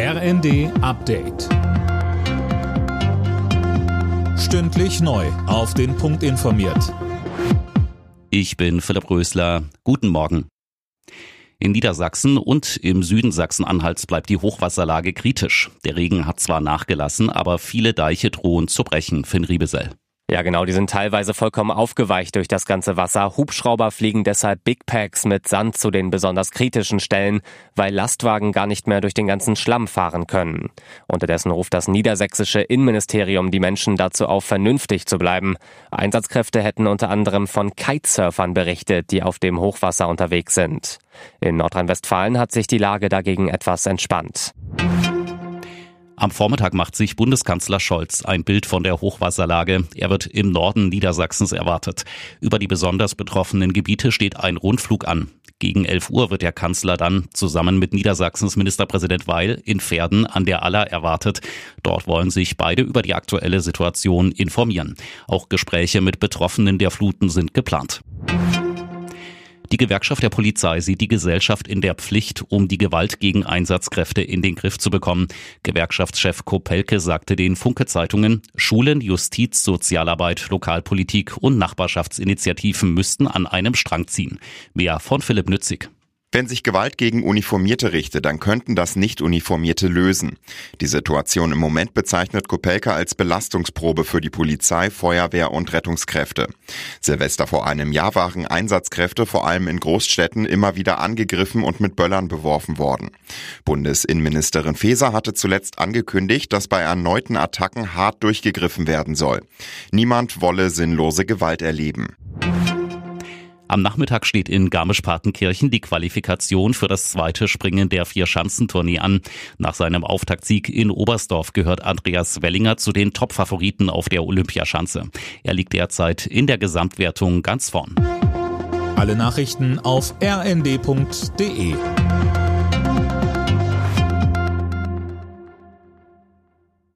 RND Update. Stündlich neu. Auf den Punkt informiert. Ich bin Philipp Rösler. Guten Morgen. In Niedersachsen und im Süden Sachsen-Anhalts bleibt die Hochwasserlage kritisch. Der Regen hat zwar nachgelassen, aber viele Deiche drohen zu brechen, Finn Riebesell. Ja, genau, die sind teilweise vollkommen aufgeweicht durch das ganze Wasser. Hubschrauber fliegen deshalb Big Packs mit Sand zu den besonders kritischen Stellen, weil Lastwagen gar nicht mehr durch den ganzen Schlamm fahren können. Unterdessen ruft das niedersächsische Innenministerium die Menschen dazu auf, vernünftig zu bleiben. Einsatzkräfte hätten unter anderem von Kitesurfern berichtet, die auf dem Hochwasser unterwegs sind. In Nordrhein-Westfalen hat sich die Lage dagegen etwas entspannt. Am Vormittag macht sich Bundeskanzler Scholz ein Bild von der Hochwasserlage. Er wird im Norden Niedersachsens erwartet. Über die besonders betroffenen Gebiete steht ein Rundflug an. Gegen 11 Uhr wird der Kanzler dann zusammen mit Niedersachsens Ministerpräsident Weil in Pferden an der Aller erwartet. Dort wollen sich beide über die aktuelle Situation informieren. Auch Gespräche mit Betroffenen der Fluten sind geplant. Die Gewerkschaft der Polizei sieht die Gesellschaft in der Pflicht, um die Gewalt gegen Einsatzkräfte in den Griff zu bekommen. Gewerkschaftschef Kopelke sagte den Funke-Zeitungen, Schulen, Justiz, Sozialarbeit, Lokalpolitik und Nachbarschaftsinitiativen müssten an einem Strang ziehen. Mehr von Philipp Nützig. Wenn sich Gewalt gegen Uniformierte richtet, dann könnten das Nicht-Uniformierte lösen. Die Situation im Moment bezeichnet Kopelka als Belastungsprobe für die Polizei, Feuerwehr und Rettungskräfte. Silvester vor einem Jahr waren Einsatzkräfte vor allem in Großstädten immer wieder angegriffen und mit Böllern beworfen worden. Bundesinnenministerin Faeser hatte zuletzt angekündigt, dass bei erneuten Attacken hart durchgegriffen werden soll. Niemand wolle sinnlose Gewalt erleben. Am Nachmittag steht in Garmisch-Partenkirchen die Qualifikation für das zweite Springen der Vier-Schanzentournee an. Nach seinem Auftaktsieg in Oberstdorf gehört Andreas Wellinger zu den Top-Favoriten auf der Olympiaschanze. Er liegt derzeit in der Gesamtwertung ganz vorn. Alle Nachrichten auf rnd.de